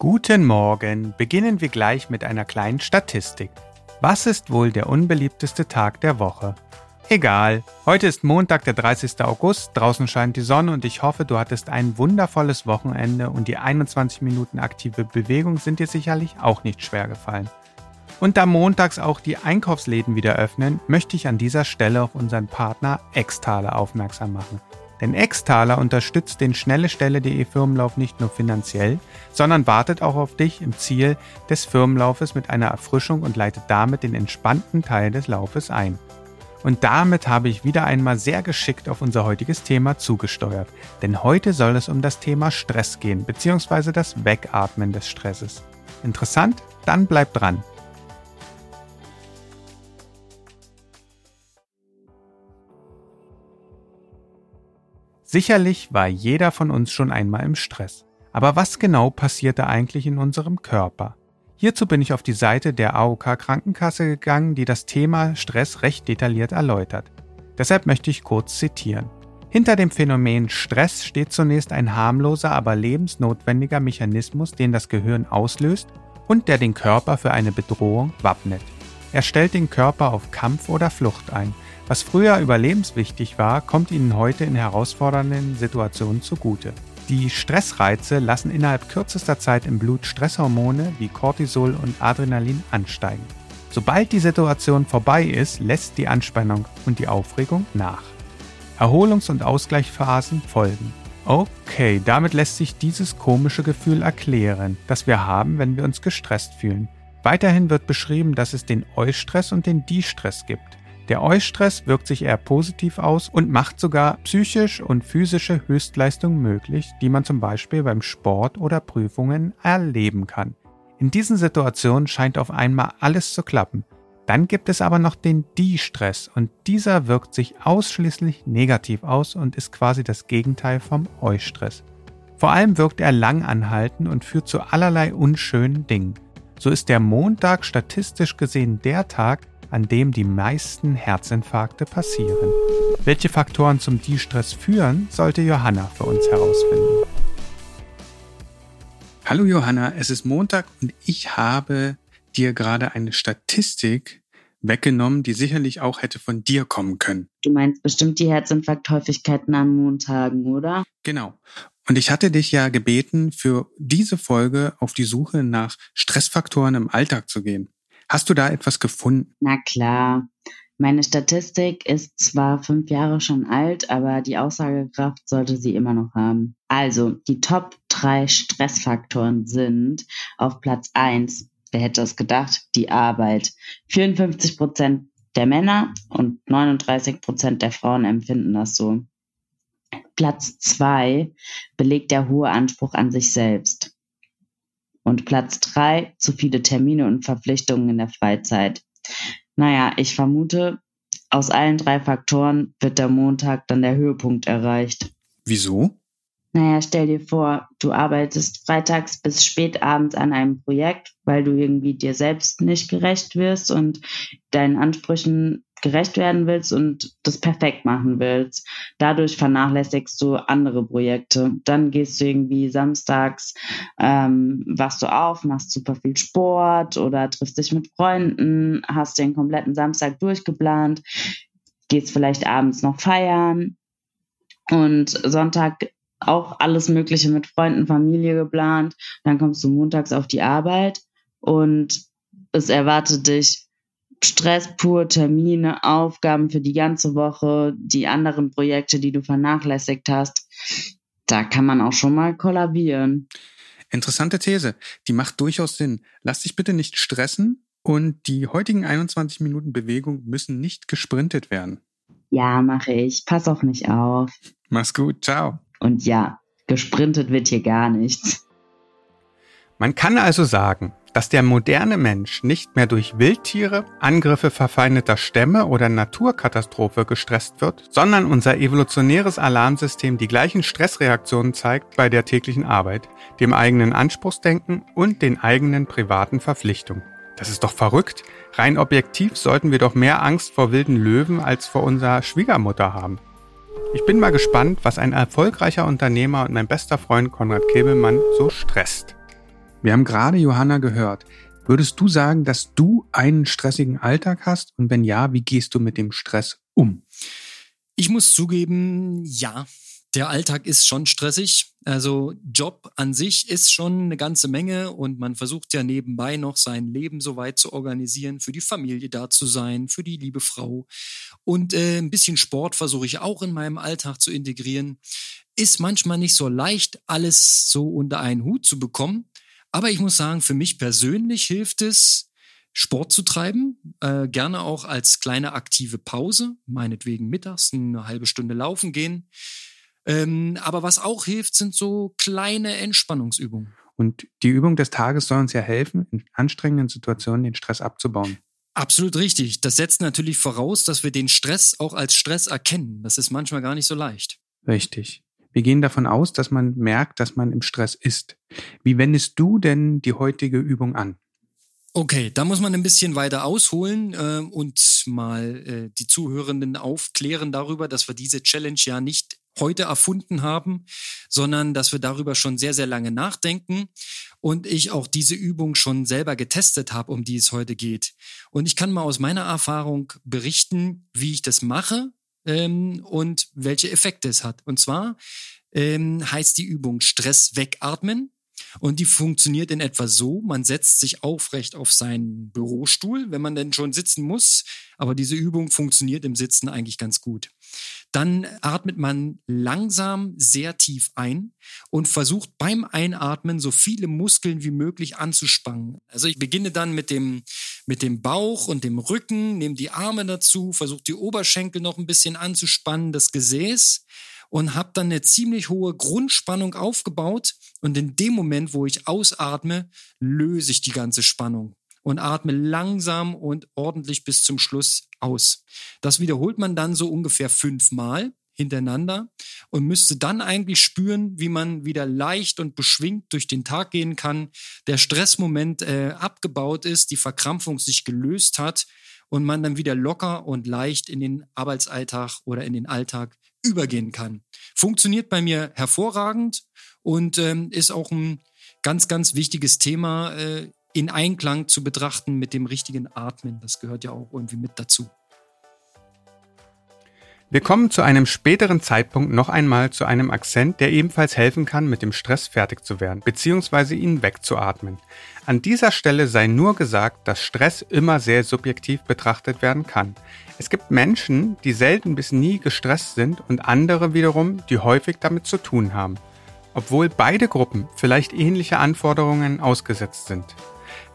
Guten Morgen. Beginnen wir gleich mit einer kleinen Statistik. Was ist wohl der unbeliebteste Tag der Woche? Egal. Heute ist Montag, der 30. August. Draußen scheint die Sonne und ich hoffe, du hattest ein wundervolles Wochenende und die 21 Minuten aktive Bewegung sind dir sicherlich auch nicht schwer gefallen. Und da montags auch die Einkaufsläden wieder öffnen, möchte ich an dieser Stelle auf unseren Partner Extale aufmerksam machen. Denn Extaler unterstützt den schnellestelle.de Firmenlauf nicht nur finanziell, sondern wartet auch auf dich im Ziel des Firmenlaufes mit einer Erfrischung und leitet damit den entspannten Teil des Laufes ein. Und damit habe ich wieder einmal sehr geschickt auf unser heutiges Thema zugesteuert. Denn heute soll es um das Thema Stress gehen, beziehungsweise das Wegatmen des Stresses. Interessant? Dann bleib dran. Sicherlich war jeder von uns schon einmal im Stress. Aber was genau passierte eigentlich in unserem Körper? Hierzu bin ich auf die Seite der AOK Krankenkasse gegangen, die das Thema Stress recht detailliert erläutert. Deshalb möchte ich kurz zitieren. Hinter dem Phänomen Stress steht zunächst ein harmloser, aber lebensnotwendiger Mechanismus, den das Gehirn auslöst und der den Körper für eine Bedrohung wappnet. Er stellt den Körper auf Kampf oder Flucht ein, was früher überlebenswichtig war, kommt ihnen heute in herausfordernden Situationen zugute. Die Stressreize lassen innerhalb kürzester Zeit im Blut Stresshormone wie Cortisol und Adrenalin ansteigen. Sobald die Situation vorbei ist, lässt die Anspannung und die Aufregung nach. Erholungs- und Ausgleichsphasen folgen. Okay, damit lässt sich dieses komische Gefühl erklären, das wir haben, wenn wir uns gestresst fühlen. Weiterhin wird beschrieben, dass es den Eustress und den Distress gibt. Der Eustress wirkt sich eher positiv aus und macht sogar psychisch und physische Höchstleistungen möglich, die man zum Beispiel beim Sport oder Prüfungen erleben kann. In diesen Situationen scheint auf einmal alles zu klappen. Dann gibt es aber noch den Die-Stress und dieser wirkt sich ausschließlich negativ aus und ist quasi das Gegenteil vom Eustress. Vor allem wirkt er lang anhalten und führt zu allerlei unschönen Dingen. So ist der Montag statistisch gesehen der Tag, an dem die meisten Herzinfarkte passieren. Welche Faktoren zum Distress führen, sollte Johanna für uns herausfinden. Hallo Johanna, es ist Montag und ich habe dir gerade eine Statistik weggenommen, die sicherlich auch hätte von dir kommen können. Du meinst bestimmt die Herzinfarkthäufigkeiten an Montagen, oder? Genau. Und ich hatte dich ja gebeten, für diese Folge auf die Suche nach Stressfaktoren im Alltag zu gehen. Hast du da etwas gefunden? Na klar. Meine Statistik ist zwar fünf Jahre schon alt, aber die Aussagekraft sollte sie immer noch haben. Also, die Top drei Stressfaktoren sind auf Platz eins. wer hätte es gedacht, die Arbeit. 54 Prozent der Männer und 39 Prozent der Frauen empfinden das so. Platz zwei belegt der hohe Anspruch an sich selbst. Und Platz drei, zu viele Termine und Verpflichtungen in der Freizeit. Naja, ich vermute, aus allen drei Faktoren wird der Montag dann der Höhepunkt erreicht. Wieso? Naja, stell dir vor, du arbeitest freitags bis spät abends an einem Projekt, weil du irgendwie dir selbst nicht gerecht wirst und deinen Ansprüchen gerecht werden willst und das perfekt machen willst. Dadurch vernachlässigst du andere Projekte. Dann gehst du irgendwie samstags, ähm, wachst du auf, machst super viel Sport oder triffst dich mit Freunden, hast den kompletten Samstag durchgeplant, gehst vielleicht abends noch feiern und Sonntag auch alles Mögliche mit Freunden, Familie geplant. Dann kommst du montags auf die Arbeit und es erwartet dich Stress pur, Termine, Aufgaben für die ganze Woche, die anderen Projekte, die du vernachlässigt hast. Da kann man auch schon mal kollabieren. Interessante These. Die macht durchaus Sinn. Lass dich bitte nicht stressen und die heutigen 21 Minuten Bewegung müssen nicht gesprintet werden. Ja, mache ich. Pass auf mich auf. Mach's gut. Ciao. Und ja, gesprintet wird hier gar nichts. Man kann also sagen, dass der moderne Mensch nicht mehr durch Wildtiere, Angriffe verfeindeter Stämme oder Naturkatastrophe gestresst wird, sondern unser evolutionäres Alarmsystem die gleichen Stressreaktionen zeigt bei der täglichen Arbeit, dem eigenen Anspruchsdenken und den eigenen privaten Verpflichtungen. Das ist doch verrückt. Rein objektiv sollten wir doch mehr Angst vor wilden Löwen als vor unserer Schwiegermutter haben. Ich bin mal gespannt, was ein erfolgreicher Unternehmer und mein bester Freund Konrad Kebelmann so stresst. Wir haben gerade Johanna gehört. Würdest du sagen, dass du einen stressigen Alltag hast? Und wenn ja, wie gehst du mit dem Stress um? Ich muss zugeben, ja, der Alltag ist schon stressig. Also Job an sich ist schon eine ganze Menge und man versucht ja nebenbei noch sein Leben so weit zu organisieren, für die Familie da zu sein, für die liebe Frau. Und äh, ein bisschen Sport versuche ich auch in meinem Alltag zu integrieren. Ist manchmal nicht so leicht, alles so unter einen Hut zu bekommen. Aber ich muss sagen, für mich persönlich hilft es, Sport zu treiben, äh, gerne auch als kleine aktive Pause, meinetwegen mittags eine halbe Stunde laufen gehen. Ähm, aber was auch hilft, sind so kleine Entspannungsübungen. Und die Übung des Tages soll uns ja helfen, in anstrengenden Situationen den Stress abzubauen. Absolut richtig. Das setzt natürlich voraus, dass wir den Stress auch als Stress erkennen. Das ist manchmal gar nicht so leicht. Richtig. Wir gehen davon aus, dass man merkt, dass man im Stress ist. Wie wendest du denn die heutige Übung an? Okay, da muss man ein bisschen weiter ausholen äh, und mal äh, die Zuhörenden aufklären darüber, dass wir diese Challenge ja nicht heute erfunden haben, sondern dass wir darüber schon sehr, sehr lange nachdenken und ich auch diese Übung schon selber getestet habe, um die es heute geht. Und ich kann mal aus meiner Erfahrung berichten, wie ich das mache ähm, und welche Effekte es hat. Und zwar ähm, heißt die Übung Stress wegatmen. Und die funktioniert in etwa so, man setzt sich aufrecht auf seinen Bürostuhl, wenn man denn schon sitzen muss, aber diese Übung funktioniert im Sitzen eigentlich ganz gut. Dann atmet man langsam sehr tief ein und versucht beim Einatmen so viele Muskeln wie möglich anzuspannen. Also ich beginne dann mit dem, mit dem Bauch und dem Rücken, nehme die Arme dazu, versuche die Oberschenkel noch ein bisschen anzuspannen, das Gesäß und habe dann eine ziemlich hohe Grundspannung aufgebaut. Und in dem Moment, wo ich ausatme, löse ich die ganze Spannung und atme langsam und ordentlich bis zum Schluss aus. Das wiederholt man dann so ungefähr fünfmal hintereinander und müsste dann eigentlich spüren, wie man wieder leicht und beschwingt durch den Tag gehen kann, der Stressmoment äh, abgebaut ist, die Verkrampfung sich gelöst hat und man dann wieder locker und leicht in den Arbeitsalltag oder in den Alltag übergehen kann. Funktioniert bei mir hervorragend und ähm, ist auch ein ganz, ganz wichtiges Thema äh, in Einklang zu betrachten mit dem richtigen Atmen. Das gehört ja auch irgendwie mit dazu. Wir kommen zu einem späteren Zeitpunkt noch einmal zu einem Akzent, der ebenfalls helfen kann, mit dem Stress fertig zu werden, beziehungsweise ihn wegzuatmen. An dieser Stelle sei nur gesagt, dass Stress immer sehr subjektiv betrachtet werden kann. Es gibt Menschen, die selten bis nie gestresst sind und andere wiederum, die häufig damit zu tun haben. Obwohl beide Gruppen vielleicht ähnliche Anforderungen ausgesetzt sind.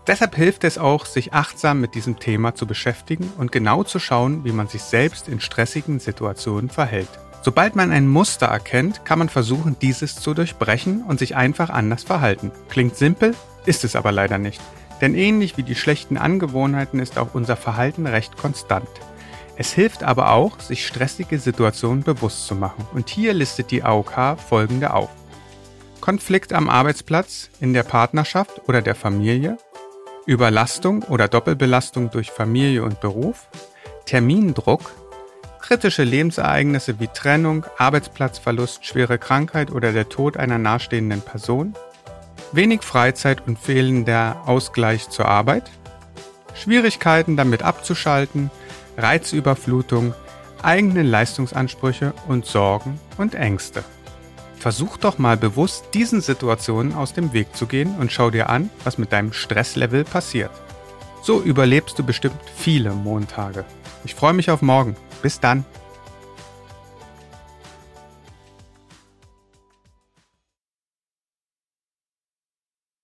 Deshalb hilft es auch, sich achtsam mit diesem Thema zu beschäftigen und genau zu schauen, wie man sich selbst in stressigen Situationen verhält. Sobald man ein Muster erkennt, kann man versuchen, dieses zu durchbrechen und sich einfach anders verhalten. Klingt simpel, ist es aber leider nicht. Denn ähnlich wie die schlechten Angewohnheiten ist auch unser Verhalten recht konstant. Es hilft aber auch, sich stressige Situationen bewusst zu machen. Und hier listet die AOK folgende auf. Konflikt am Arbeitsplatz, in der Partnerschaft oder der Familie, Überlastung oder Doppelbelastung durch Familie und Beruf, Termindruck, kritische Lebensereignisse wie Trennung, Arbeitsplatzverlust, schwere Krankheit oder der Tod einer nahestehenden Person, wenig Freizeit und fehlender Ausgleich zur Arbeit, Schwierigkeiten damit abzuschalten, Reizüberflutung, eigene Leistungsansprüche und Sorgen und Ängste. Versuch doch mal bewusst diesen Situationen aus dem Weg zu gehen und schau dir an, was mit deinem Stresslevel passiert. So überlebst du bestimmt viele Montage. Ich freue mich auf morgen. Bis dann.